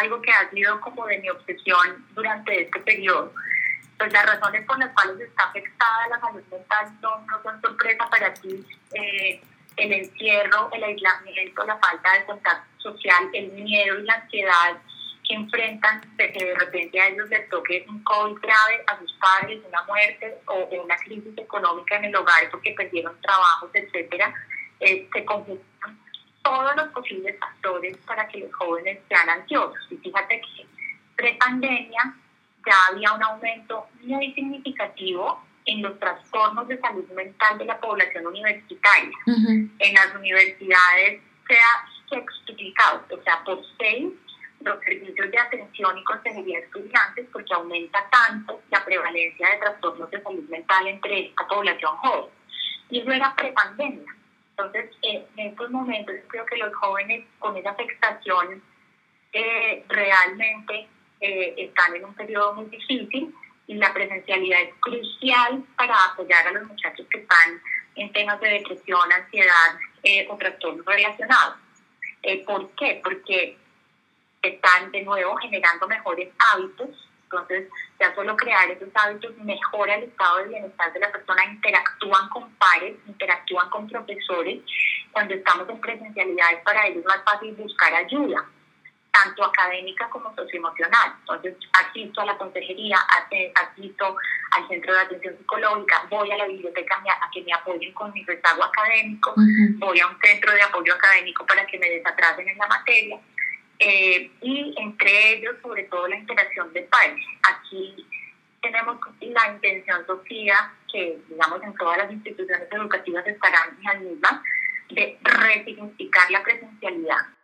algo que ha sido como de mi obsesión durante este periodo. Pues las razones por las cuales está afectada la salud mental no, no son sorpresa para ti. Eh, el encierro, el aislamiento, la falta de contacto social, el miedo y la ansiedad que enfrentan de que de repente a ellos les toque un COVID grave, a sus padres, una muerte o, una crisis económica en el hogar porque perdieron trabajos, etcétera, eh, se conjuntan todos los posibles factores para que los jóvenes sean ansiosos. Y fíjate que pre-pandemia ya había un aumento muy significativo en los trastornos de salud mental de la población universitaria. En las universidades se ha sextuplicado, o sea, por seis los servicios de atención y consejería de estudiantes porque aumenta tanto la prevalencia de trastornos de salud mental entre esta población joven. Y eso era prepandemia. Entonces, en estos momentos creo que los jóvenes con esa afectación eh, realmente eh, están en un periodo muy difícil y la presencialidad es crucial para apoyar a los muchachos que están en temas de depresión, ansiedad eh, o trastornos relacionados. ¿Por qué? Porque están de nuevo generando mejores hábitos. Entonces, ya solo crear esos hábitos mejora el estado de bienestar de la persona, interactúan con pares, interactúan con profesores. Cuando estamos en presencialidades, para ellos es más fácil buscar ayuda, tanto académica como socioemocional. Entonces, asisto a la consejería, asisto al centro de atención psicológica, voy a la biblioteca a que me apoyen con mi rezago académico, voy a un centro de apoyo académico para que me desatrasen en la materia eh, y entre ellos sobre todo la interacción de pares. Aquí tenemos la intención, Sofía, que digamos en todas las instituciones educativas estarán en misma, de resignificar la presencialidad.